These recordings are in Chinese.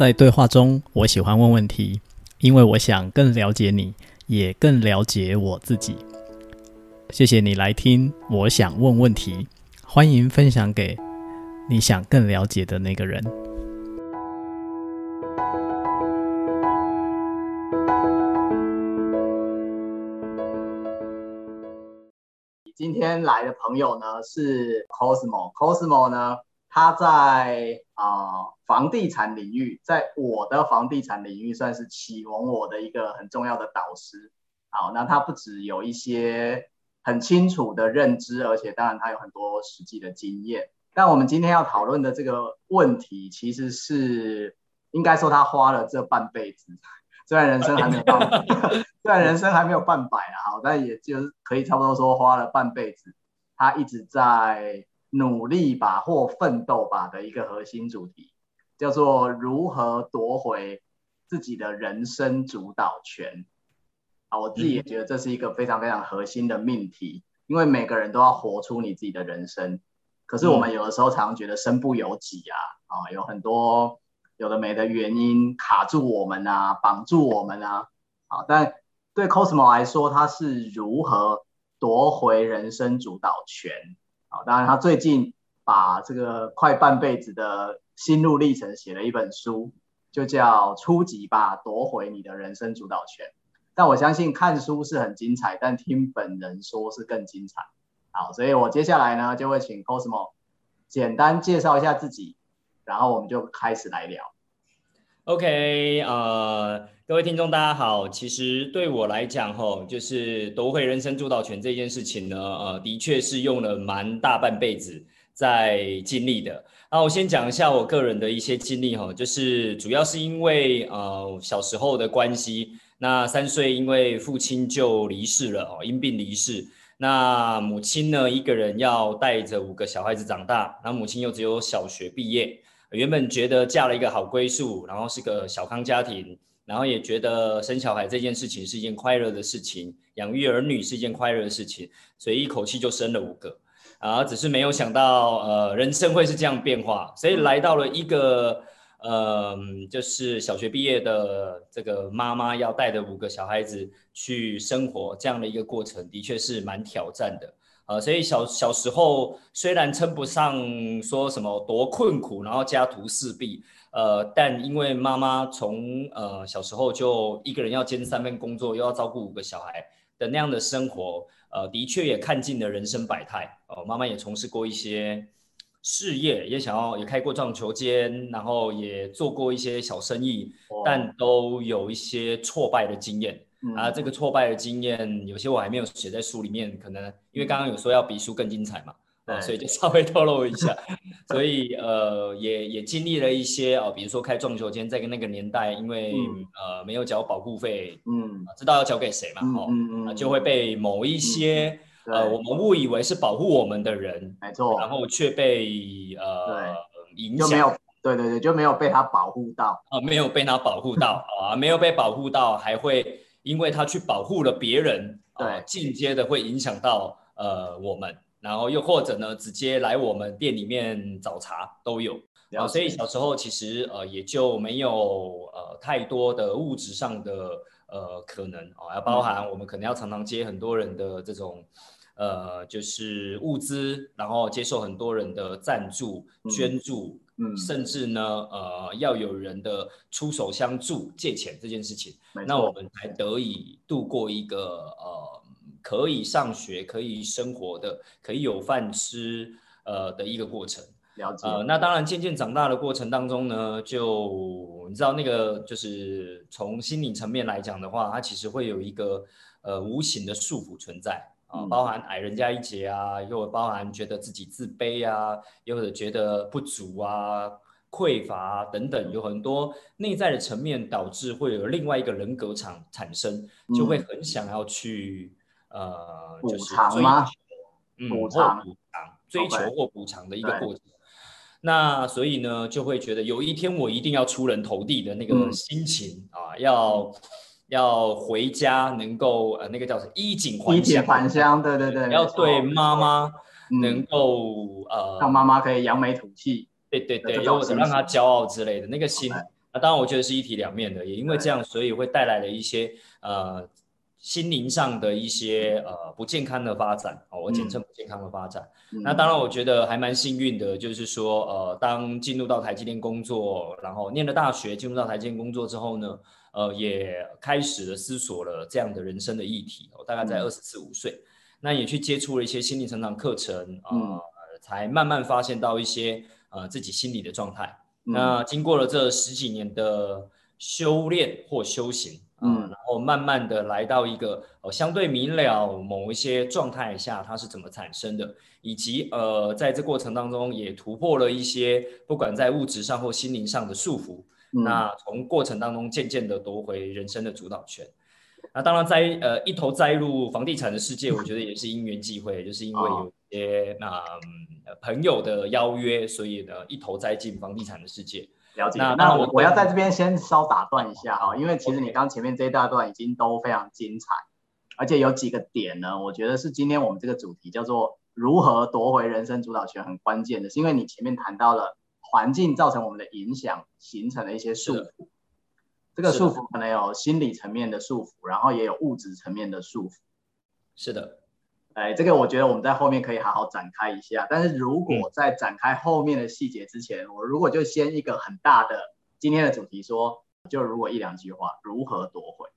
在对话中，我喜欢问问题，因为我想更了解你，也更了解我自己。谢谢你来听，我想问问题，欢迎分享给你想更了解的那个人。今天来的朋友呢是 Cosmo，Cosmo 呢。他在啊、呃、房地产领域，在我的房地产领域算是启蒙我的一个很重要的导师。好，那他不只有一些很清楚的认知，而且当然他有很多实际的经验。但我们今天要讨论的这个问题，其实是应该说他花了这半辈子，虽然人生还没有半，虽然人生还没有半百啊，好，但也就是可以差不多说花了半辈子，他一直在。努力吧或奋斗吧的一个核心主题，叫做如何夺回自己的人生主导权。啊，我自己也觉得这是一个非常非常核心的命题，因为每个人都要活出你自己的人生。可是我们有的时候常常觉得身不由己啊，啊，有很多有的没的原因卡住我们啊，绑住我们啊。啊，但对 Cosmo 来说，他是如何夺回人生主导权？好，当然，他最近把这个快半辈子的心路历程写了一本书，就叫《初级吧，夺回你的人生主导权》。但我相信看书是很精彩，但听本人说是更精彩。好，所以我接下来呢就会请 Cosmo 简单介绍一下自己，然后我们就开始来聊。OK，呃，各位听众大家好。其实对我来讲，吼，就是夺回人生主导权这件事情呢，呃，的确是用了蛮大半辈子在经历的。那我先讲一下我个人的一些经历，哈，就是主要是因为呃小时候的关系，那三岁因为父亲就离世了，哦，因病离世。那母亲呢，一个人要带着五个小孩子长大，那母亲又只有小学毕业。原本觉得嫁了一个好归宿，然后是个小康家庭，然后也觉得生小孩这件事情是一件快乐的事情，养育儿女是一件快乐的事情，所以一口气就生了五个，啊，只是没有想到，呃，人生会是这样变化，所以来到了一个，呃，就是小学毕业的这个妈妈要带着五个小孩子去生活这样的一个过程，的确是蛮挑战的。呃，所以小小时候虽然称不上说什么多困苦，然后家徒四壁，呃，但因为妈妈从呃小时候就一个人要兼三份工作，又要照顾五个小孩的那样的生活，呃，的确也看尽了人生百态。哦、呃，妈妈也从事过一些事业，也想要也开过撞球间，然后也做过一些小生意，但都有一些挫败的经验。啊，这个挫败的经验，有些我还没有写在书里面，可能因为刚刚有说要比书更精彩嘛，啊，所以就稍微透露一下。所以呃，也也经历了一些啊，比如说开撞球间，在那个年代，因为、嗯、呃没有缴保护费，嗯，知道要交给谁嘛，哦，就会被某一些、嗯、呃我们误以为是保护我们的人，没错，然后却被呃影响。对对对，就没有被他保护到。啊，没有被他保护到 啊，没有被保护到，还会。因为他去保护了别人，对，呃、间接的会影响到呃我们，然后又或者呢，直接来我们店里面找茬都有，然后、呃、所以小时候其实呃也就没有呃太多的物质上的呃可能啊，要、呃、包含我们可能要常常接很多人的这种呃就是物资，然后接受很多人的赞助捐助。嗯嗯，甚至呢，呃，要有人的出手相助借钱这件事情，那我们才得以度过一个呃可以上学、可以生活的、可以有饭吃呃的一个过程。了解。呃，那当然，渐渐长大的过程当中呢，就你知道那个就是从心理层面来讲的话，它其实会有一个呃无形的束缚存在。啊，包含矮人家一截啊，又包含觉得自己自卑啊，又或者觉得不足啊、匮乏啊等等，有很多内在的层面导致会有另外一个人格产产生，就会很想要去、嗯、呃，就是追求，嗯，补偿、追求？或补偿的一个过程。那所以呢，就会觉得有一天我一定要出人头地的那个心情、嗯、啊，要。要回家能够呃那个叫什么衣锦还乡，衣锦还乡，对对对，要对妈妈能够、嗯、呃让妈妈可以扬眉吐气，对对对，或者让她骄傲之类的那个心，那当然我觉得是一体两面的，也因为这样，所以会带来了一些呃。心灵上的一些呃不健康的发展，哦，我简称不健康的发展。嗯、那当然，我觉得还蛮幸运的，就是说，呃，当进入到台积电工作，然后念了大学，进入到台积电工作之后呢，呃，也开始了思索了这样的人生的议题。我、哦、大概在二十四五岁，那也去接触了一些心理成长课程，呃，嗯、才慢慢发现到一些呃自己心理的状态。嗯、那经过了这十几年的修炼或修行。嗯，然后慢慢的来到一个呃相对明了某一些状态下，它是怎么产生的，以及呃在这过程当中也突破了一些不管在物质上或心灵上的束缚。嗯、那从过程当中渐渐的夺回人生的主导权。那当然在呃一头栽入房地产的世界，我觉得也是因缘际会，就是因为有一些那、朋友的邀约，所以呢一头栽进房地产的世界。了解，那，那我我要在这边先稍打断一下哈，因为其实你刚前面这一大段已经都非常精彩，而且有几个点呢，我觉得是今天我们这个主题叫做如何夺回人生主导权很关键的，是因为你前面谈到了环境造成我们的影响，形成了一些束缚，的这个束缚可能有心理层面的束缚，然后也有物质层面的束缚，是的。哎，这个我觉得我们在后面可以好好展开一下。但是如果在展开后面的细节之前，嗯、我如果就先一个很大的今天的主题说，就如果一两句话，如何夺回？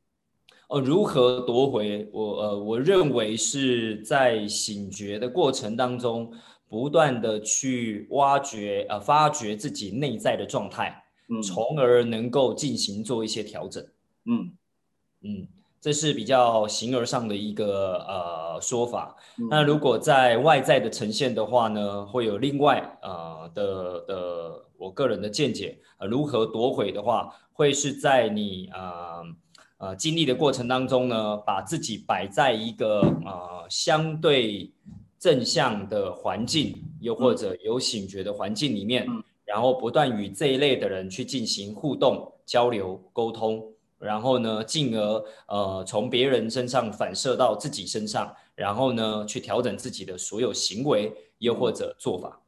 哦，如何夺回？我呃，我认为是在醒觉的过程当中，不断的去挖掘呃，发掘自己内在的状态，嗯，从而能够进行做一些调整。嗯嗯。这是比较形而上的一个呃说法。嗯、那如果在外在的呈现的话呢，会有另外呃的的我个人的见解。呃，如何夺回的话，会是在你呃呃经历的过程当中呢，把自己摆在一个呃相对正向的环境，又或者有醒觉的环境里面，嗯、然后不断与这一类的人去进行互动、交流、沟通。然后呢，进而呃从别人身上反射到自己身上，然后呢去调整自己的所有行为，又或者做法。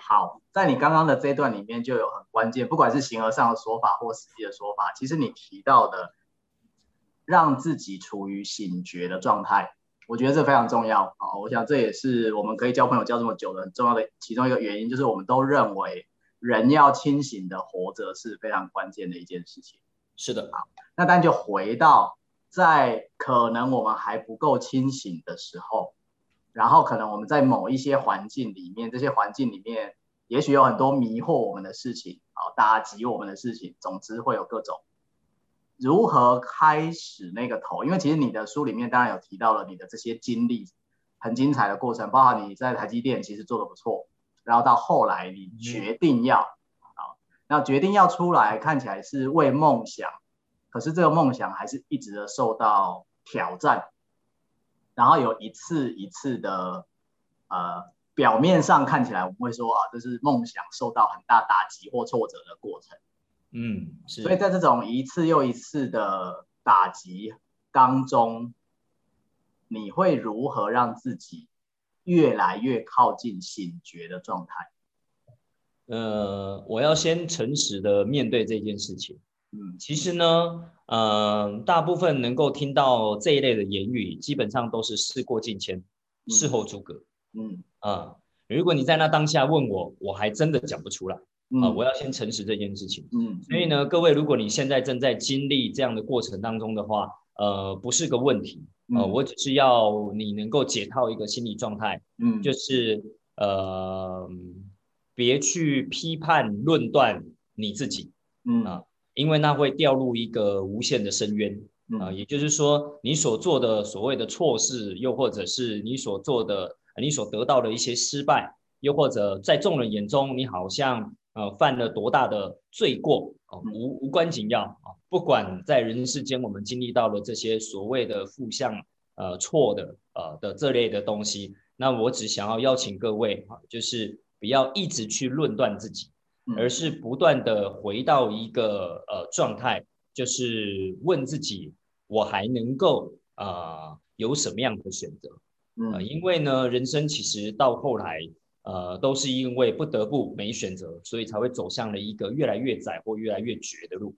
好，在你刚刚的这一段里面就有很关键，不管是形而上的说法或实际的说法，其实你提到的让自己处于醒觉的状态，我觉得这非常重要。好，我想这也是我们可以交朋友交这么久的很重要的其中一个原因，就是我们都认为人要清醒的活着是非常关键的一件事情。是的，好，那但就回到在可能我们还不够清醒的时候，然后可能我们在某一些环境里面，这些环境里面也许有很多迷惑我们的事情，好，打击我们的事情，总之会有各种如何开始那个头，因为其实你的书里面当然有提到了你的这些经历，很精彩的过程，包括你在台积电其实做的不错，然后到后来你决定要。嗯那决定要出来，看起来是为梦想，可是这个梦想还是一直的受到挑战，然后有一次一次的，呃，表面上看起来我们会说啊，这是梦想受到很大打击或挫折的过程，嗯，是。所以在这种一次又一次的打击当中，你会如何让自己越来越靠近醒觉的状态？呃，我要先诚实的面对这件事情。嗯，其实呢，呃，大部分能够听到这一类的言语，基本上都是事过境迁，事后诸葛。嗯啊、呃，如果你在那当下问我，我还真的讲不出来。啊、我要先诚实这件事情。嗯，所以呢，各位，如果你现在正在经历这样的过程当中的话，呃，不是个问题。呃，我只是要你能够解套一个心理状态。嗯，就是呃。别去批判论断你自己，嗯啊，因为那会掉入一个无限的深渊，嗯、啊，也就是说，你所做的所谓的错事，又或者是你所做的，你所得到的一些失败，又或者在众人眼中，你好像呃犯了多大的罪过，啊、无无关紧要啊，不管在人世间我们经历到了这些所谓的负向呃错的呃的这类的东西，那我只想要邀请各位啊，就是。不要一直去论断自己，而是不断的回到一个呃状态，就是问自己，我还能够啊、呃、有什么样的选择？嗯、呃，因为呢，人生其实到后来呃，都是因为不得不没选择，所以才会走向了一个越来越窄或越来越绝的路。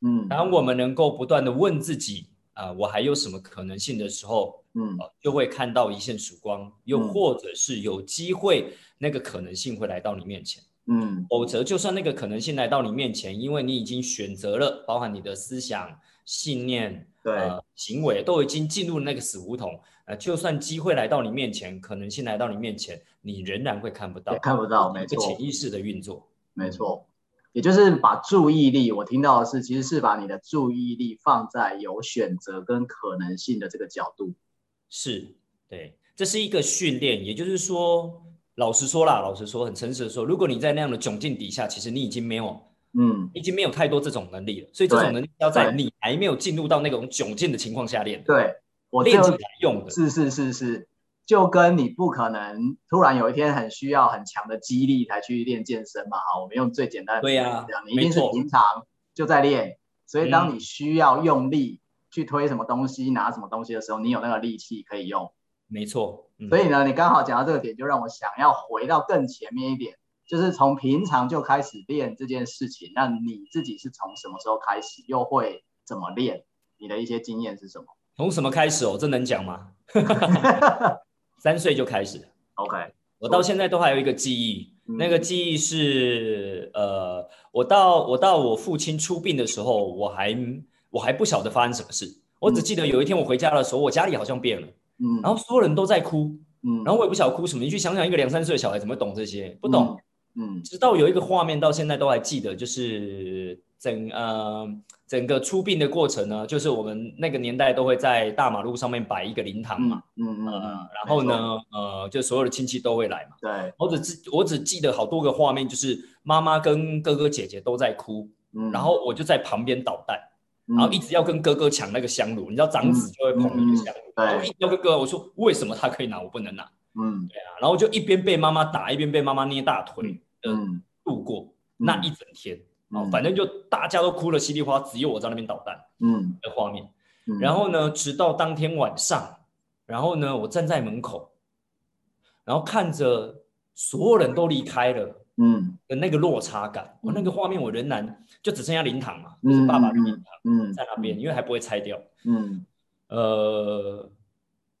嗯，当我们能够不断的问自己，啊、呃，我还有什么可能性的时候，嗯、呃，就会看到一线曙光，又或者是有机会那个可能性会来到你面前。嗯，否则就算那个可能性来到你面前，因为你已经选择了，包含你的思想、信念、对、呃、行为，都已经进入那个死胡同。呃，就算机会来到你面前，可能性来到你面前，你仍然会看不到，看不到，没错，潜意识的运作，没错，也就是把注意力，我听到的是，其实是把你的注意力放在有选择跟可能性的这个角度，是，对，这是一个训练，也就是说，老实说啦，老实说，很诚实的说，如果你在那样的窘境底下，其实你已经没有，嗯，已经没有太多这种能力了，所以这种能力要在你还没有进入到那种窘境的情况下练，对。我练起来用的，是是是是，就跟你不可能突然有一天很需要很强的激励才去练健身嘛。好，我们用最简单的，对呀、啊，你一定是平常就在练，所以当你需要用力去推什么东西、拿什么东西的时候，你有那个力气可以用。没错，嗯、所以呢，你刚好讲到这个点，就让我想要回到更前面一点，就是从平常就开始练这件事情。那你自己是从什么时候开始，又会怎么练？你的一些经验是什么？从什么开始哦？这能讲吗？三岁就开始。OK，我到现在都还有一个记忆，嗯、那个记忆是呃，我到我到我父亲出殡的时候，我还我还不晓得发生什么事，我只记得有一天我回家的时候，我家里好像变了，嗯，然后所有人都在哭，嗯，然后我也不晓得哭什么。你去想想，一个两三岁的小孩怎么懂这些？不懂，嗯，嗯。直到有一个画面到现在都还记得，就是整呃。整个出殡的过程呢，就是我们那个年代都会在大马路上面摆一个灵堂嘛，嗯嗯，嗯、呃、然后呢，呃，就所有的亲戚都会来嘛，对，我只记我只记得好多个画面，就是妈妈跟哥哥姐姐都在哭，嗯，然后我就在旁边捣蛋，嗯、然后一直要跟哥哥抢那个香炉，你知道长子就会捧一个香炉，嗯嗯、然后一直要跟哥哥，我说为什么他可以拿我不能拿？嗯，对啊，然后就一边被妈妈打，一边被妈妈捏大腿，嗯，度过那一整天。哦，反正就大家都哭了稀里哗，只有我在那边捣蛋，嗯，的画面。嗯、然后呢，直到当天晚上，然后呢，我站在门口，然后看着所有人都离开了，嗯，的那个落差感，我、嗯、那个画面我仍然就只剩下灵堂嘛，嗯、就是爸爸的灵堂，嗯，在那边，因为还不会拆掉，嗯，呃，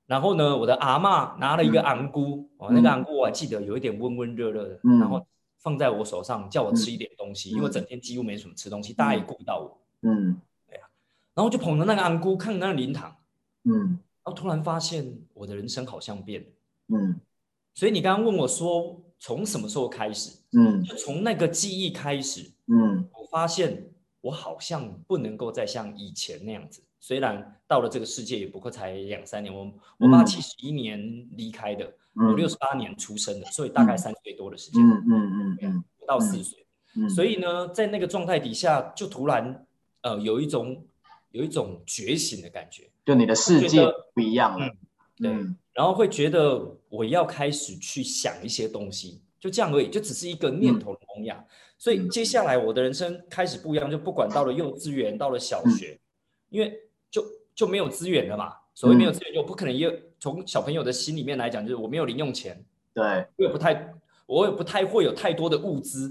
然后呢，我的阿嬷拿了一个昂菇，哦，那个昂菇我还记得有一点温温热热的，嗯、然后。放在我手上，叫我吃一点东西，嗯、因为我整天几乎没什么吃东西，嗯、大家也顾不到我。嗯，对啊，然后就捧着那个昂菇看那个灵堂，嗯，然后突然发现我的人生好像变了，嗯，所以你刚刚问我说从什么时候开始，嗯，就从那个记忆开始，嗯，我发现我好像不能够再像以前那样子。虽然到了这个世界也不过才两三年，我我爸七十一年离开的，我六十八年出生的，所以大概三岁多的时间，嗯嗯嗯，不到四岁，所以呢，在那个状态底下，就突然呃有一种有一种觉醒的感觉，就你的世界不一样了，对，然后会觉得我要开始去想一些东西，就这样而已，就只是一个念头的萌芽，所以接下来我的人生开始不一样，就不管到了幼稚园，到了小学，因为。就就没有资源了嘛？所谓没有资源，就不可能。又从小朋友的心里面来讲，就是我没有零用钱，对，我也不太，我也不太会有太多的物资。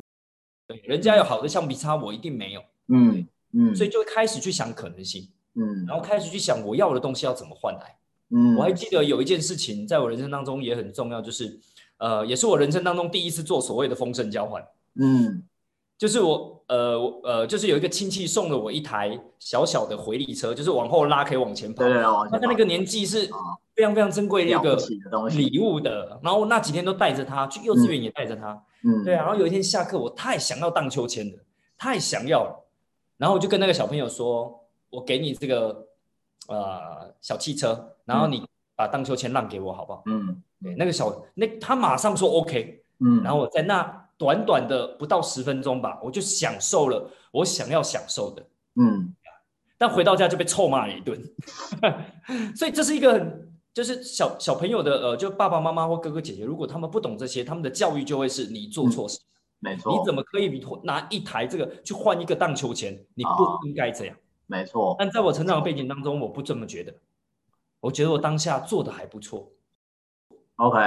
对，人家有好的橡皮擦，我一定没有。嗯嗯，所以就开始去想可能性，嗯，然后开始去想我要的东西要怎么换来。嗯，我还记得有一件事情，在我人生当中也很重要，就是呃，也是我人生当中第一次做所谓的丰盛交换。嗯。就是我，呃，呃，就是有一个亲戚送了我一台小小的回力车，就是往后拉可以往前跑。对哦，他那个年纪是非常非常珍贵的一个礼物的。然后那几天都带着他去幼稚园，也带着他。嗯，对啊。然后有一天下课，我太想要荡秋千了，太想要了。然后我就跟那个小朋友说：“我给你这个呃小汽车，然后你把荡秋千让给我，好不好？”嗯，对，那个小那他马上说 OK。嗯，然后我在那。短短的不到十分钟吧，我就享受了我想要享受的，嗯，但回到家就被臭骂了一顿，所以这是一个很就是小小朋友的呃，就爸爸妈妈或哥哥姐姐，如果他们不懂这些，他们的教育就会是你做错事，嗯、没错，你怎么可以拿一台这个去换一个荡秋千？你不应该这样，哦、没错。但在我成长的背景当中，我不这么觉得，我觉得我当下做的还不错。OK，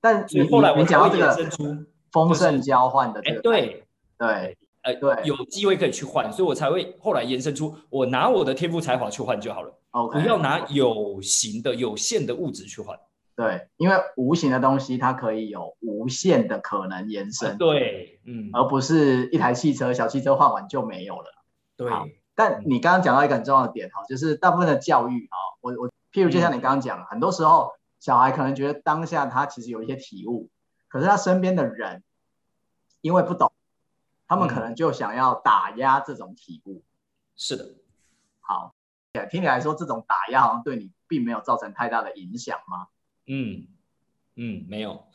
但你后来我讲到这个丰盛交换的这个，对。对，呃，对，有机会可以去换，所以我才会后来延伸出我拿我的天赋才华去换就好了，okay, 不要拿有形的、有限的物质去换。对，因为无形的东西它可以有无限的可能延伸，啊、对，嗯，而不是一台汽车，小汽车换完就没有了。对，但你刚刚讲到一个很重要的点哈，就是大部分的教育啊，我我譬如就像你刚刚讲，嗯、很多时候小孩可能觉得当下他其实有一些体悟，可是他身边的人因为不懂，他们可能就想要打压这种体悟。是的，好，听你来说，这种打压好像对你并没有造成太大的影响吗？嗯嗯，没有，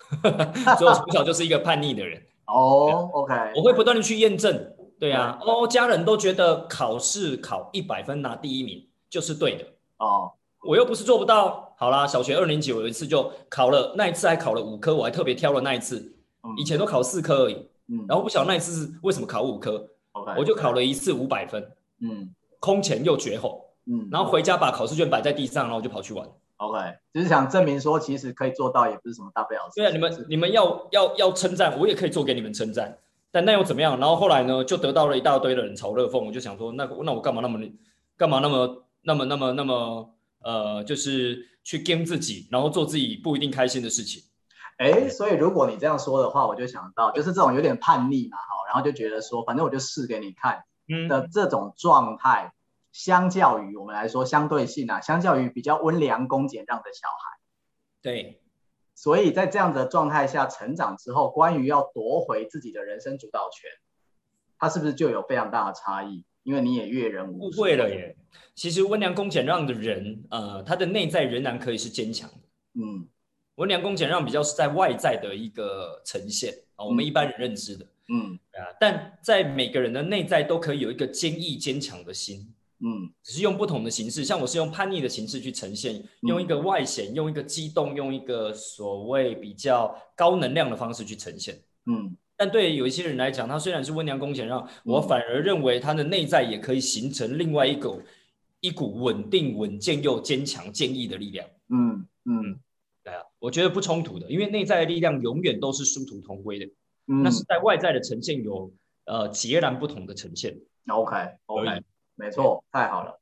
所以我从小就是一个叛逆的人。哦，OK，我会不断的去验证。对啊，哦，家人都觉得考试考一百分拿第一名就是对的。哦，我又不是做不到。好啦，小学二年级我有一次就考了，那一次还考了五科，我还特别挑了那一次。以前都考四科而已。嗯，然后不晓得那一次是为什么考五科。OK，我就考了一次五百分。嗯，空前又绝后。嗯，然后回家把考试卷摆在地上，然后就跑去玩。OK，只是想证明说，其实可以做到，也不是什么大不了的事。对啊，你们你们要要要称赞，我也可以做给你们称赞。但那又怎么样？然后后来呢，就得到了一大堆的人嘲热讽。我就想说，那那我干嘛那么干嘛那么那么那么那么呃，就是去 game 自己，然后做自己不一定开心的事情。哎，所以如果你这样说的话，我就想到，就是这种有点叛逆嘛，哈，然后就觉得说，反正我就试给你看的这种状态。嗯相较于我们来说，相对性啊，相较于比较温良恭俭让的小孩，对，所以在这样的状态下成长之后，关于要夺回自己的人生主导权，他是不是就有非常大的差异？因为你也阅人无数。误会了耶，其实温良恭俭让的人，呃，他的内在仍然可以是坚强的。嗯，温良恭俭让比较是在外在的一个呈现啊，我们一般人认知的。嗯，啊，但在每个人的内在都可以有一个坚毅坚强的心。嗯，只是用不同的形式，像我是用叛逆的形式去呈现，嗯、用一个外显，用一个激动，用一个所谓比较高能量的方式去呈现。嗯，但对有一些人来讲，他虽然是温良恭俭让，我反而认为他的内在也可以形成另外一股一股稳定、稳健又坚强、坚毅的力量。嗯嗯，我觉得不冲突的，因为内在的力量永远都是殊途同归的。嗯，那是在外在的呈现有呃截然不同的呈现。OK OK。没错，太好了，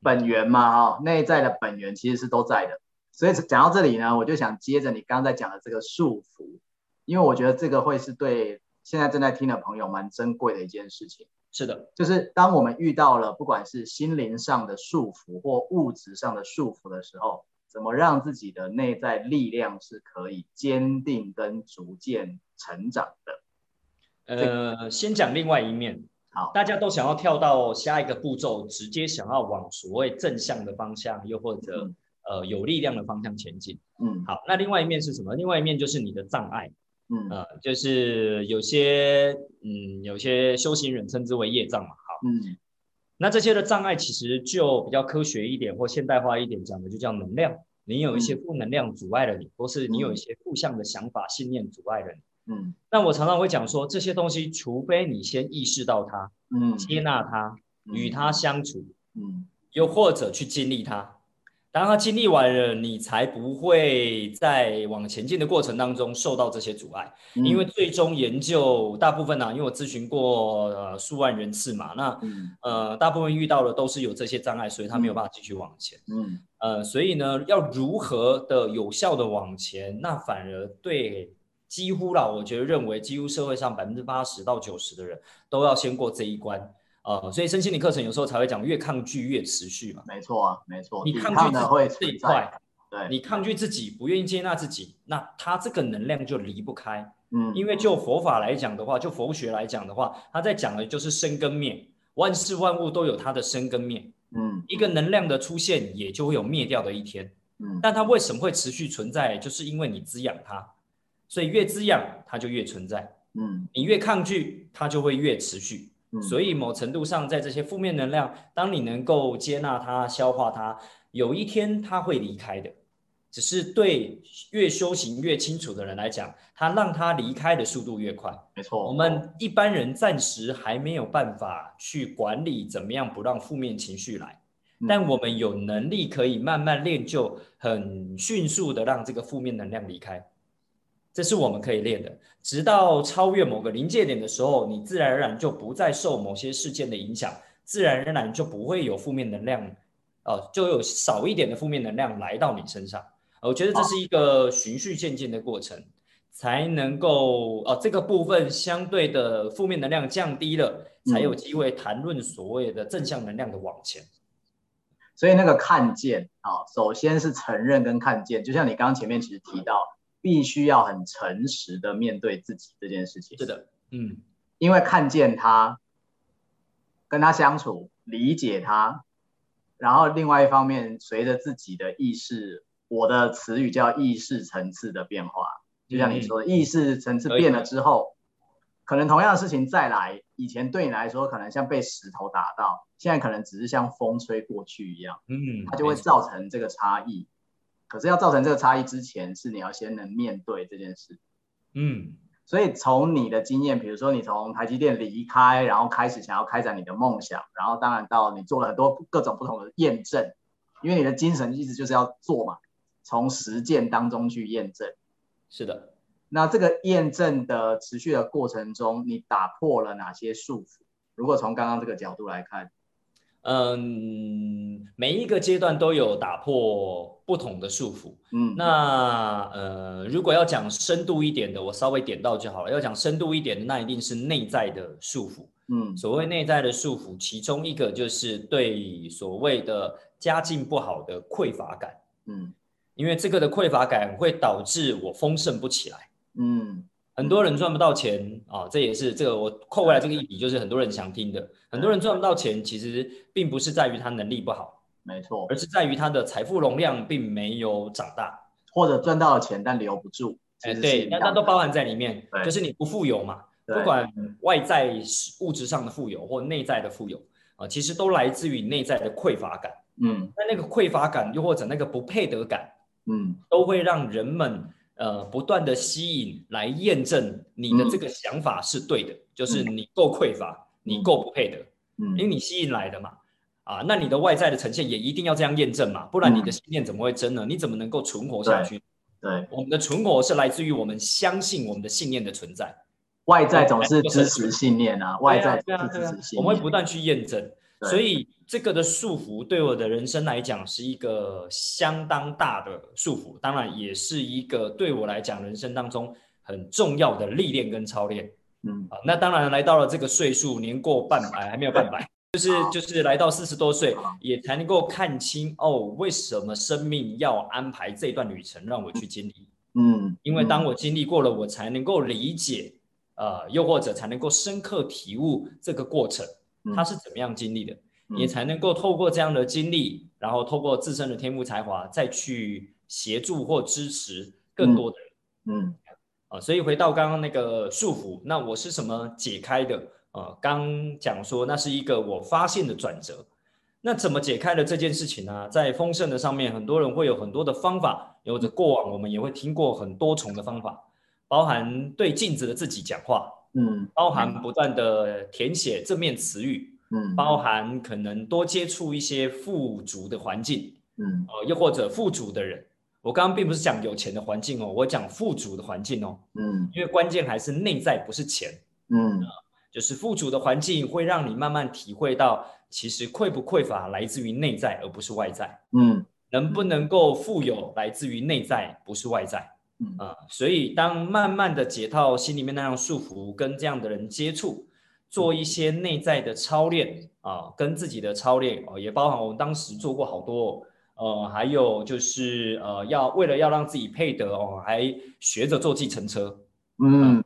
本源嘛，哈，内在的本源其实是都在的。所以讲到这里呢，我就想接着你刚才讲的这个束缚，因为我觉得这个会是对现在正在听的朋友蛮珍贵的一件事情。是的，就是当我们遇到了不管是心灵上的束缚或物质上的束缚的时候，怎么让自己的内在力量是可以坚定跟逐渐成长的？呃，先讲另外一面。好，大家都想要跳到下一个步骤，直接想要往所谓正向的方向，又或者、嗯、呃有力量的方向前进。嗯，好，那另外一面是什么？另外一面就是你的障碍。嗯，呃，就是有些嗯有些修行人称之为业障嘛。好，嗯，那这些的障碍其实就比较科学一点或现代化一点讲的，就叫能量。你有一些负能量阻碍了你，嗯、或是你有一些负向的想法、信念阻碍了你。嗯，那我常常会讲说，这些东西，除非你先意识到它，嗯，接纳它，与它相处，嗯，又或者去经历它。当他经历完了，你才不会在往前进的过程当中受到这些阻碍。嗯、因为最终研究大部分呢、啊，因为我咨询过呃数万人次嘛，那、嗯、呃大部分遇到的都是有这些障碍，所以他没有办法继续往前。嗯，呃，所以呢，要如何的有效的往前，那反而对。几乎啦，我觉得认为几乎社会上百分之八十到九十的人都要先过这一关，呃，所以身心灵课程有时候才会讲越抗拒越持续嘛。没错啊，没错。你抗拒自己这一块，对，你抗拒自己不愿意接纳自己，那他这个能量就离不开。嗯，因为就佛法来讲的话，就佛学来讲的话，他在讲的就是生根灭，万事万物都有它的生根灭。嗯，一个能量的出现也就会有灭掉的一天。嗯，但它为什么会持续存在？就是因为你滋养它。所以越滋养，它就越存在。嗯，你越抗拒，它就会越持续。嗯，所以某程度上，在这些负面能量，当你能够接纳它、消化它，有一天它会离开的。只是对越修行越清楚的人来讲，他让它离开的速度越快。没错，我们一般人暂时还没有办法去管理怎么样不让负面情绪来，嗯，但我们有能力可以慢慢练就，很迅速的让这个负面能量离开。这是我们可以练的。直到超越某个临界点的时候，你自然而然就不再受某些事件的影响，自然而然就不会有负面能量，呃，就有少一点的负面能量来到你身上。我觉得这是一个循序渐进的过程，才能够呃，这个部分相对的负面能量降低了，才有机会谈论所谓的正向能量的往前。所以那个看见啊，首先是承认跟看见，就像你刚刚前面其实提到，必须要很诚实的面对自己这件事情。是的，嗯，因为看见他，跟他相处，理解他，然后另外一方面，随着自己的意识。我的词语叫意识层次的变化，就像你说的，嗯、意识层次变了之后，可能同样的事情再来，以前对你来说可能像被石头打到，现在可能只是像风吹过去一样，嗯，它就会造成这个差异。可是要造成这个差异之前，是你要先能面对这件事，嗯，所以从你的经验，比如说你从台积电离开，然后开始想要开展你的梦想，然后当然到你做了很多各种不同的验证，因为你的精神一直就是要做嘛。从实践当中去验证，是的。那这个验证的持续的过程中，你打破了哪些束缚？如果从刚刚这个角度来看，嗯，每一个阶段都有打破不同的束缚。嗯，那呃，如果要讲深度一点的，我稍微点到就好了。要讲深度一点的，那一定是内在的束缚。嗯，所谓内在的束缚，其中一个就是对所谓的家境不好的匮乏感。嗯。因为这个的匮乏感会导致我丰盛不起来，嗯，很多人赚不到钱啊，这也是这个我扣回来这个一笔，就是很多人想听的。很多人赚不到钱，其实并不是在于他能力不好，没错，而是在于他的财富容量并没有长大，或者赚到了钱但留不住。哎，对，那那都包含在里面，就是你不富有嘛，不管外在物质上的富有或内在的富有啊，其实都来自于内在的匮乏感。嗯，那那个匮乏感，又或者那个不配得感。嗯，都会让人们呃不断的吸引来验证你的这个想法是对的，嗯、就是你够匮乏，嗯、你够不配得，嗯，因为你吸引来的嘛，啊，那你的外在的呈现也一定要这样验证嘛，不然你的信念怎么会真呢？你怎么能够存活下去？对，对我们的存活是来自于我们相信我们的信念的存在，外在总是支持信念啊，外在总是支持信念，我们会不断去验证。所以这个的束缚对我的人生来讲是一个相当大的束缚，当然也是一个对我来讲人生当中很重要的历练跟操练。嗯，啊，那当然来到了这个岁数，年过半百还没有半百，就是就是来到四十多岁，也才能够看清哦，为什么生命要安排这段旅程让我去经历？嗯，因为当我经历过了，我才能够理解，呃，又或者才能够深刻体悟这个过程。他是怎么样经历的，也才能够透过这样的经历，然后透过自身的天赋才华，再去协助或支持更多的人。嗯，啊，所以回到刚刚那个束缚，那我是什么解开的？呃，刚讲说那是一个我发现的转折。那怎么解开了这件事情呢？在丰盛的上面，很多人会有很多的方法，有着过往我们也会听过很多重的方法，包含对镜子的自己讲话。嗯，包含不断的填写正面词语，嗯，包含可能多接触一些富足的环境，嗯，呃，又或者富足的人。我刚刚并不是讲有钱的环境哦，我讲富足的环境哦，嗯，因为关键还是内在，不是钱，嗯，就是富足的环境会让你慢慢体会到，其实匮不匮乏来自于内在，而不是外在，嗯，能不能够富有来自于内在，不是外在。嗯。啊，所以当慢慢的解套心里面那样束缚，跟这样的人接触，做一些内在的操练啊，跟自己的操练哦，也包含我们当时做过好多，呃，还有就是呃，要为了要让自己配得哦，还学着坐计程车，嗯嗯，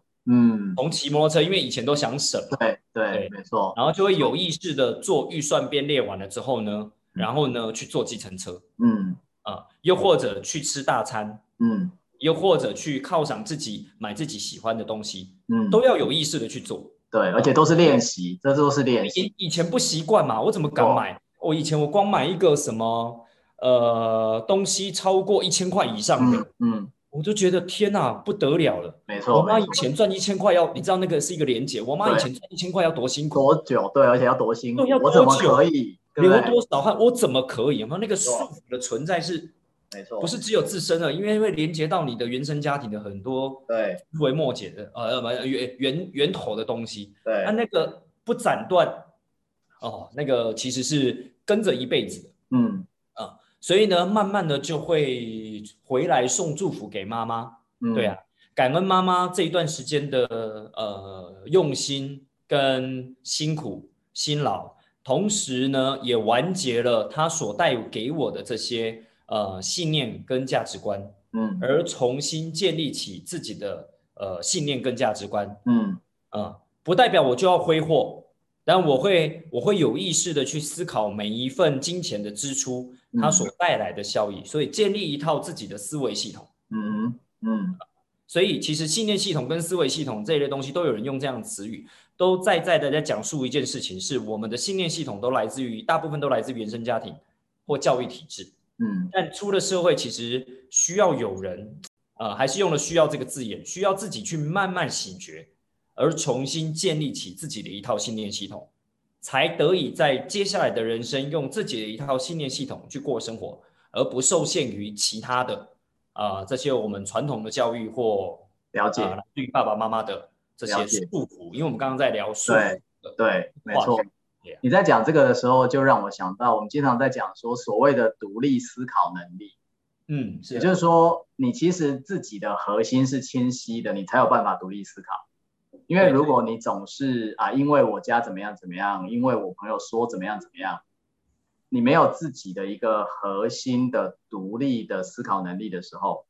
从骑摩托车，因为以前都想省，对对，没错，然后就会有意识的做预算编列完了之后呢，然后呢去坐计程车，嗯啊，又或者去吃大餐，嗯。又或者去犒赏自己，买自己喜欢的东西，嗯，都要有意识的去做。对，而且都是练习，这都是练习。以以前不习惯嘛，我怎么敢买？我、哦、以前我光买一个什么呃东西超过一千块以上的，嗯，嗯我就觉得天哪，不得了了。没错，我妈以前赚一千块要，你知道那个是一个连结。我妈以前赚一千块要多辛苦，多久？对，而且要多辛苦，要多久？我怎么可以？流多少汗？我怎么可以？有没有那个束缚的存在是？没错，不是只有自身的，因为会连接到你的原生家庭的很多对枝微末节的呃源源源头的东西，对，那那个不斩断哦，那个其实是跟着一辈子的，嗯所以呢，慢慢的就会回来送祝福给妈妈，嗯，对啊，感恩妈妈这一段时间的呃用心跟辛苦辛劳。同时呢，也完结了她所带给我的这些呃信念跟价值观，嗯，而重新建立起自己的呃信念跟价值观，嗯，啊、呃，不代表我就要挥霍，但我会我会有意识的去思考每一份金钱的支出，它所带来的效益，所以建立一套自己的思维系统，嗯嗯，所以其实信念系统跟思维系统这一类东西都有人用这样的词语。都在在的在讲述一件事情，是我们的信念系统都来自于大部分都来自于原生家庭或教育体制，嗯，但出了社会，其实需要有人，呃，还是用了“需要”这个字眼，需要自己去慢慢醒觉，而重新建立起自己的一套信念系统，才得以在接下来的人生用自己的一套信念系统去过生活，而不受限于其他的啊、呃、这些我们传统的教育或了解，来自于爸爸妈妈的。这些束缚，因为我们刚刚在聊束缚，对对，没错。你在讲这个的时候，就让我想到，我们经常在讲说所谓的独立思考能力。嗯，是。也就是说，你其实自己的核心是清晰的，你才有办法独立思考。因为如果你总是啊，因为我家怎么样怎么样，因为我朋友说怎么样怎么样，你没有自己的一个核心的独立的思考能力的时候，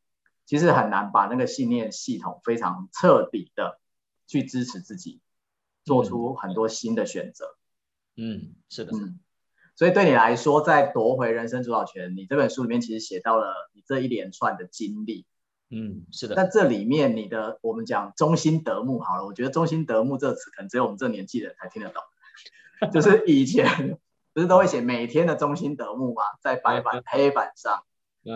其实很难把那个信念系统非常彻底的。去支持自己，做出很多新的选择。嗯，是的，嗯，所以对你来说，在夺回人生主导权，你这本书里面其实写到了你这一连串的经历。嗯，是的。那这里面你的，我们讲中心得目好了，我觉得中心得目这个词，可能只有我们这年纪的人才听得懂。就是以前不是都会写每天的中心得目嘛，在白板黑板上。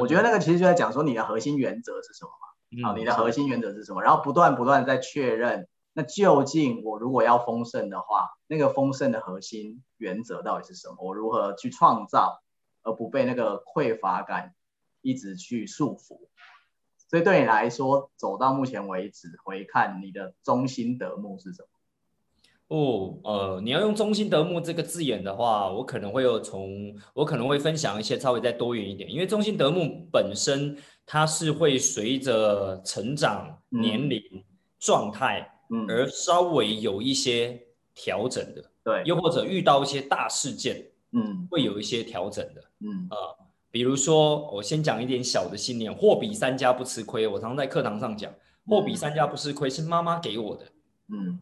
我觉得那个其实就在讲说你的核心原则是什么嘛？好，你的核心原则是什么？然后不断不断在确认。那究竟我如果要丰盛的话，那个丰盛的核心原则到底是什么？我如何去创造，而不被那个匮乏感一直去束缚？所以对你来说，走到目前为止回看，你的中心得目是什么？哦，呃，你要用中心得目这个字眼的话，我可能会有从，我可能会分享一些稍微再多元一点，因为中心得目本身它是会随着成长、年龄、嗯、状态。嗯，而稍微有一些调整的，对，又或者遇到一些大事件，嗯，会有一些调整的，嗯。啊、呃，比如说我先讲一点小的信念，货比三家不吃亏。我常常在课堂上讲，货比三家不吃亏是妈妈给我的，嗯，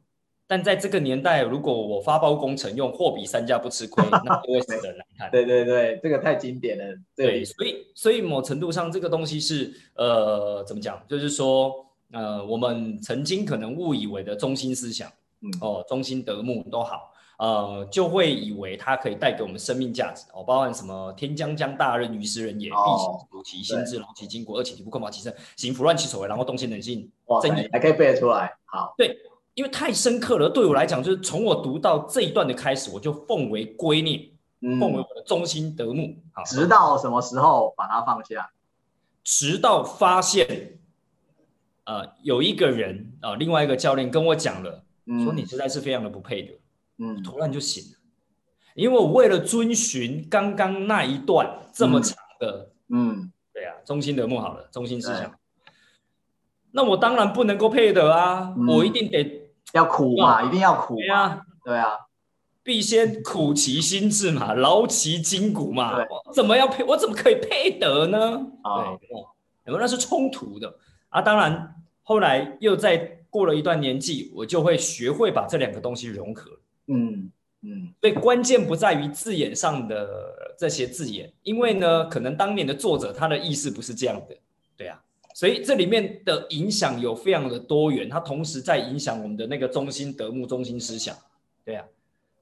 但在这个年代，如果我发包工程用货比三家不吃亏，那就会死得难看。对对对，这个太经典了。对，所以所以某程度上，这个东西是呃，怎么讲？就是说。呃，我们曾经可能误以为的中心思想，嗯，哦，中心得目都好，呃，就会以为它可以带给我们生命价值，哦，包含什么天将降大任于斯人也，必先苦其心志，劳其筋骨，饿其体肤，空乏其身，行拂乱其所为，然后动其能性，哇，还可以背得出来，好，对，因为太深刻了，对我来讲，就是从我读到这一段的开始，我就奉为圭臬，嗯，奉为我的中心得目，好，直到什么时候把它放下？直到发现。呃，有一个人啊、呃，另外一个教练跟我讲了、嗯，说你实在是非常的不配的，嗯，突然就醒了，因为我为了遵循刚刚那一段这么长的，嗯，对啊，中心德目好了，中心思想，那我当然不能够配得啊、嗯，我一定得要苦嘛，一定要苦对啊，对啊，必先苦其心志嘛，劳其筋骨嘛，我怎么要配？我怎么可以配得呢？啊、对，有没有？那是冲突的。啊，当然，后来又再过了一段年纪，我就会学会把这两个东西融合。嗯嗯，所以关键不在于字眼上的这些字眼，因为呢，可能当年的作者他的意思不是这样的，对啊，所以这里面的影响有非常的多元，它同时在影响我们的那个中心德目、中心思想，对啊，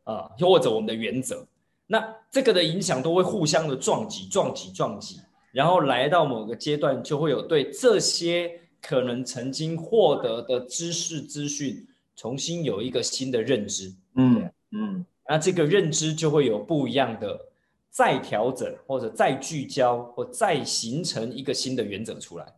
啊，又或者我们的原则，那这个的影响都会互相的撞击、撞击、撞击，然后来到某个阶段，就会有对这些。可能曾经获得的知识资讯，重新有一个新的认知，嗯嗯，那这个认知就会有不一样的再调整，或者再聚焦，或再形成一个新的原则出来。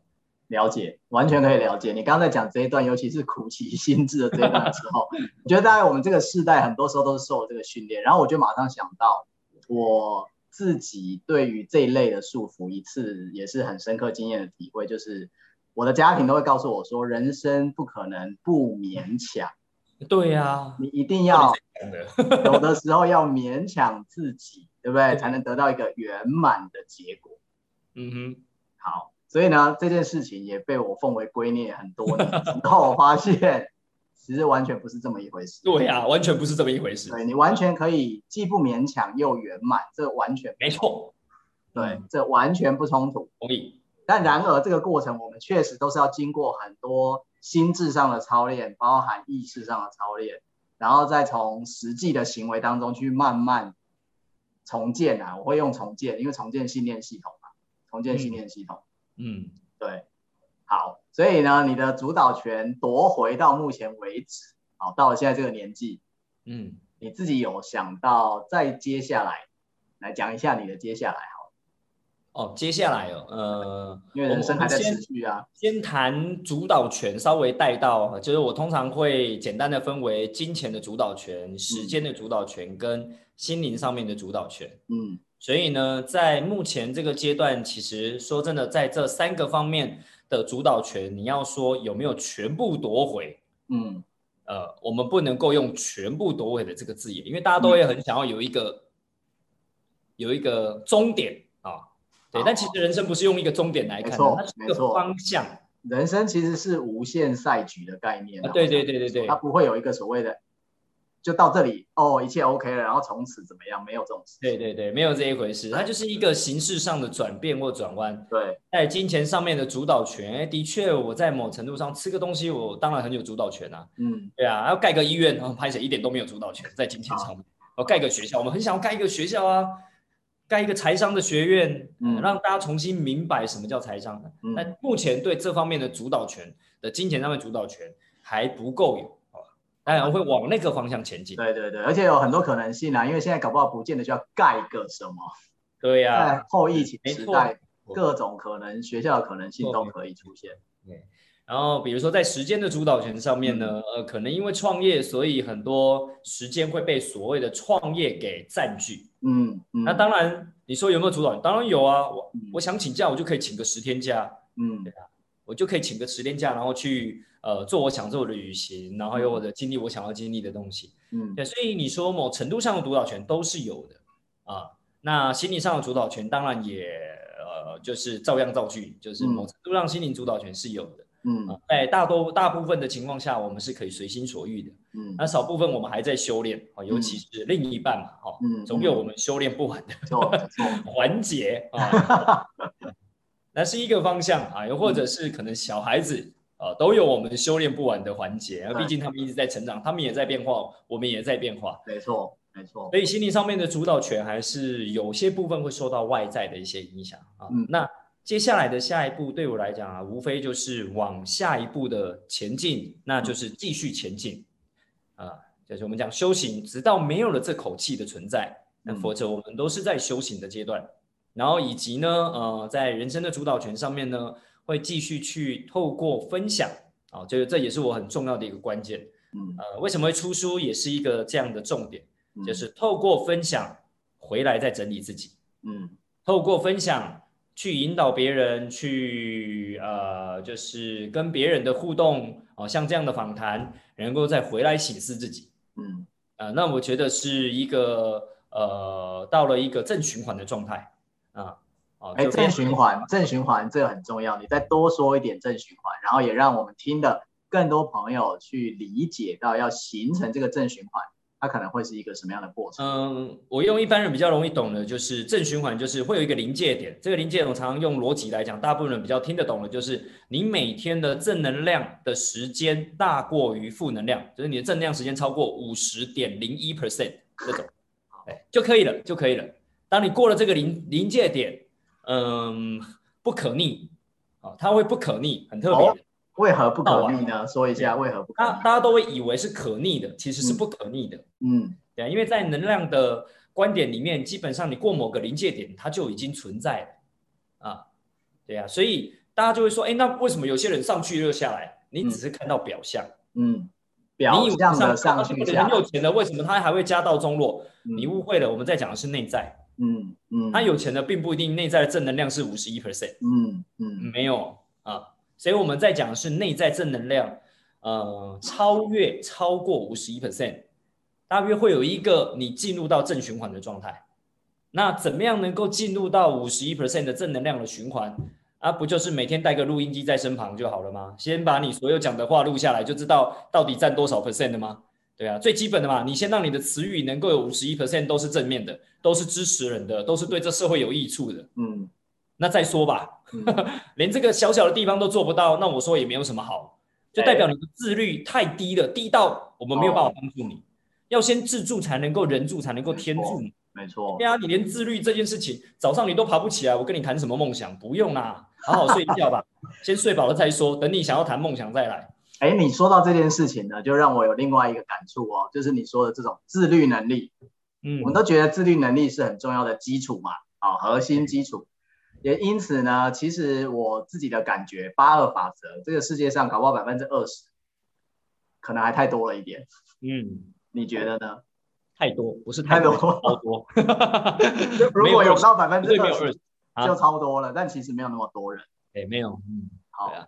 了解，完全可以了解。你刚才在讲这一段，尤其是苦其心志的这一段的时候，我觉得大概我们这个世代很多时候都是受这个训练。然后我就马上想到，我自己对于这一类的束缚，一次也是很深刻经验的体会，就是我的家庭都会告诉我说，人生不可能不勉强。对呀、啊，你一定要 有的时候要勉强自己，对不对？才能得到一个圆满的结果。嗯哼，好。所以呢，这件事情也被我奉为圭臬很多年之后，我发现 其实完全不是这么一回事。对呀、啊，完全不是这么一回事。对，你完全可以既不勉强又圆满，这完全没错。对，这完全不冲突。同意。但然而，这个过程我们确实都是要经过很多心智上的操练，包含意识上的操练，然后再从实际的行为当中去慢慢重建啊。我会用重建，因为重建信念系统嘛，重建信念系统。嗯嗯，对，好，所以呢，你的主导权夺回到目前为止，好，到了现在这个年纪，嗯，你自己有想到再接下来来讲一下你的接下来好？哦，接下来哦，呃，因为人生还在持续啊。先谈主导权，稍微带到，就是我通常会简单的分为金钱的主导权、时间的主导权跟心灵上面的主导权。嗯。所以呢，在目前这个阶段，其实说真的，在这三个方面的主导权，你要说有没有全部夺回？嗯，呃，我们不能够用全部夺回的这个字眼，因为大家都会很想要有一个、嗯、有一个终点啊。对，但其实人生不是用一个终点来看的，它是一个方向。人生其实是无限赛局的概念。啊、对对对对对，它不会有一个所谓的。就到这里哦，一切 OK 了，然后从此怎么样？没有这种事。对对对，没有这一回事，它就是一个形式上的转变或转弯。对，在金钱上面的主导权，哎，的确，我在某程度上吃个东西，我当然很有主导权啊。嗯，对啊，要盖个医院，然后拍摄一点都没有主导权在金钱上面。哦，盖个学校，我们很想要盖一个学校啊，盖一个财商的学院，嗯，让大家重新明白什么叫财商。嗯，但目前对这方面的主导权的金钱上面主导权还不够有。当然会往那个方向前进。对对对，而且有很多可能性啊，因为现在搞不好不见得就要盖个什么。对呀、啊，在后疫情时代，各种可能学校的可能性都可以出现。对，然后比如说在时间的主导权上面呢，嗯、呃，可能因为创业，所以很多时间会被所谓的创业给占据。嗯嗯。那当然，你说有没有主导权？当然有啊，我、嗯、我想请假，我就可以请个十天假。嗯，对啊，我就可以请个十天假，然后去。呃，做我想做的旅行，然后有我的经历，我想要经历的东西，嗯，对，所以你说某程度上的主导权都是有的啊。那心理上的主导权当然也呃，就是照样造句，就是某程度上心灵主导权是有的，嗯，啊、在大多大部分的情况下，我们是可以随心所欲的，嗯，那少部分我们还在修炼啊，尤其是另一半嘛，哈、嗯，总有我们修炼不完的。环节啊，那是一个方向啊，又或者是可能小孩子。啊，都有我们修炼不完的环节，毕竟他们一直在成长，他们也在变化，我们也在变化。没错，没错。所以心理上面的主导权还是有些部分会受到外在的一些影响啊。嗯，那接下来的下一步对我来讲啊，无非就是往下一步的前进，那就是继续前进啊，就是我们讲修行，直到没有了这口气的存在，那否则我们都是在修行的阶段。然后以及呢，呃，在人生的主导权上面呢。会继续去透过分享啊，这个这也是我很重要的一个关键。嗯，呃，为什么会出书也是一个这样的重点，就是透过分享回来再整理自己。嗯，透过分享去引导别人去呃，就是跟别人的互动啊，像这样的访谈，能够再回来省思自己。嗯，呃，那我觉得是一个呃，到了一个正循环的状态啊。哦哎，正循环，正循环这个很重要。你再多说一点正循环，然后也让我们听的更多朋友去理解到，要形成这个正循环，它可能会是一个什么样的过程？嗯，我用一般人比较容易懂的，就是正循环，就是会有一个临界点。这个临界点我常常用逻辑来讲，大部分人比较听得懂的，就是你每天的正能量的时间大过于负能量，就是你的正能量时间超过五十点零一 percent 这种，哎，就可以了，就可以了。当你过了这个临临界点。嗯，不可逆，啊，它会不可逆，很特别。哦，为何不可逆呢？说一下为何不可逆？大大家都会以为是可逆的，其实是不可逆的。嗯，对，因为在能量的观点里面，基本上你过某个临界点，它就已经存在了。啊，对呀、啊，所以大家就会说，哎，那为什么有些人上去又下来？你只是看到表象，嗯，表象的上去下来，很有钱的，为什么他还会家道中落？嗯、你误会了，我们在讲的是内在，嗯嗯，他有钱的并不一定内在的正能量是五十一 percent，嗯嗯，没有啊，所以我们在讲的是内在正能量，呃，超越超过五十一 percent。大约会有一个你进入到正循环的状态，那怎么样能够进入到五十一 percent 的正能量的循环啊？不就是每天带个录音机在身旁就好了吗？先把你所有讲的话录下来，就知道到底占多少 percent 的吗？对啊，最基本的嘛，你先让你的词语能够有五十一 percent 都是正面的，都是支持人的，都是对这社会有益处的。嗯，那再说吧，嗯、连这个小小的地方都做不到，那我说也没有什么好，就代表你的自律太低了，低到我们没有办法帮助你。哦要先自助才能够人助，才能够天助。没错，对啊，你连自律这件事情，早上你都爬不起来，我跟你谈什么梦想？不用啦，好好睡觉吧，先睡饱了再说。等你想要谈梦想再来。哎，你说到这件事情呢，就让我有另外一个感触哦，就是你说的这种自律能力。嗯，我们都觉得自律能力是很重要的基础嘛，好，核心基础。也因此呢，其实我自己的感觉，八二法则，这个世界上搞不好百分之二十，可能还太多了一点。嗯。你觉得呢？太多，不是太多，太多超多。如果有到百分之二十，就超多了。但其实没有那么多人。哎，没有。嗯，好啊。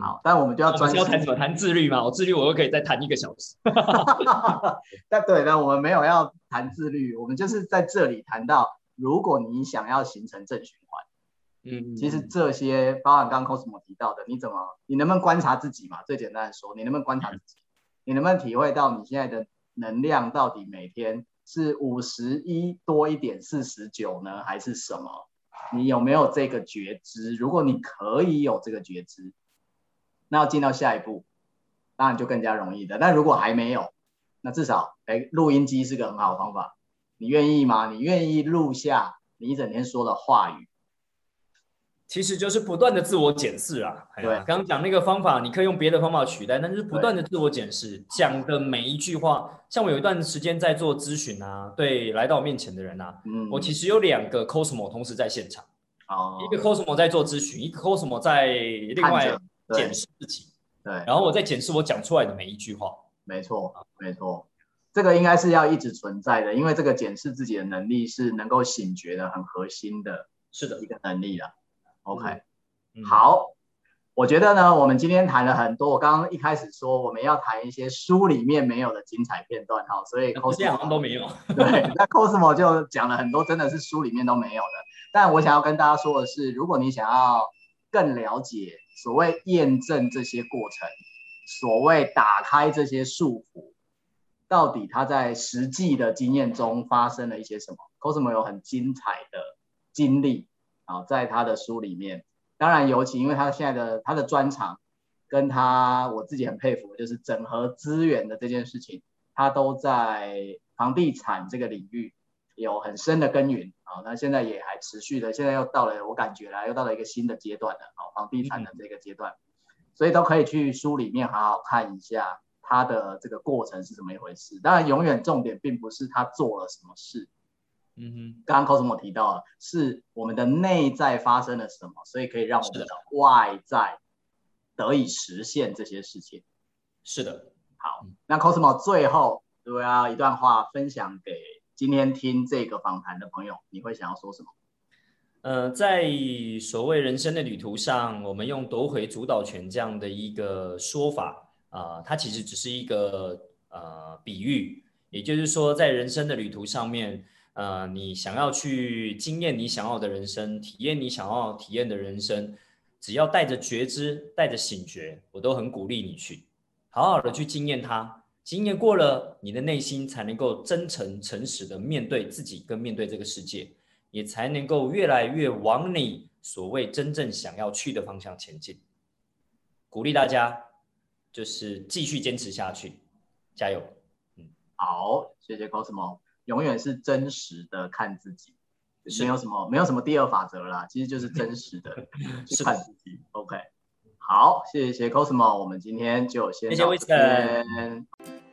好，但我们就要专心。要谈什么？谈自律嘛。我自律，我又可以再谈一个小时。但对的，我们没有要谈自律，我们就是在这里谈到，如果你想要形成正循环，嗯，其实这些包含刚刚 Cosmo 提到的，你怎么，你能不能观察自己嘛？最简单的说，你能不能观察自己？你能不能体会到你现在的？能量到底每天是五十一多一点四十九呢，还是什么？你有没有这个觉知？如果你可以有这个觉知，那要进到下一步，当然就更加容易的。但如果还没有，那至少哎，录音机是个很好的方法。你愿意吗？你愿意录下你一整天说的话语？其实就是不断的自我检视啊。对，刚刚讲那个方法，你可以用别的方法取代，但是不断的自我检视，讲的每一句话，像我有一段时间在做咨询啊，对来到我面前的人啊，嗯，我其实有两个 Cosmo 同时在现场，哦，一个 Cosmo 在做咨询，一个 Cosmo 在另外检视自己，对，然后我在检视我讲出来的每一句话，没错，没错，这个应该是要一直存在的，因为这个检视自己的能力是能够醒觉的很核心的，是的。一个能力了。OK，、嗯、好，我觉得呢，我们今天谈了很多。我刚刚一开始说我们要谈一些书里面没有的精彩片段，哈，所以 Cosmo 好像都没有。对，那 Cosmo 就讲了很多，真的是书里面都没有的。但我想要跟大家说的是，如果你想要更了解所谓验证这些过程，所谓打开这些束缚，到底他在实际的经验中发生了一些什么？Cosmo 有很精彩的经历。啊，在他的书里面，当然尤其因为他现在的他的专长，跟他我自己很佩服就是整合资源的这件事情，他都在房地产这个领域有很深的耕耘啊。那现在也还持续的，现在又到了我感觉啦，又到了一个新的阶段了啊，房地产的这个阶段，所以都可以去书里面好好看一下他的这个过程是怎么一回事。当然，永远重点并不是他做了什么事。嗯哼，刚刚 Cosmo 提到了，是我们的内在发生了什么，所以可以让我们的外在得以实现这些事情。是的，好，那 Cosmo 最后如果要一段话分享给今天听这个访谈的朋友，你会想要说什么？呃，在所谓人生的旅途上，我们用夺回主导权这样的一个说法啊，呃，它其实只是一个呃比喻，也就是说，在人生的旅途上面。呃，你想要去经验你想要的人生，体验你想要体验的人生，只要带着觉知，带着醒觉，我都很鼓励你去，好好的去经验它。经验过了，你的内心才能够真诚、诚实的面对自己，跟面对这个世界，也才能够越来越往你所谓真正想要去的方向前进。鼓励大家，就是继续坚持下去，加油。嗯，好，谢谢 Cosmo。永远是真实的看自己，没有什么没有什么第二法则啦，其实就是真实 的去看自己。OK，好，谢谢 Cosmo，我们今天就先到这边。谢谢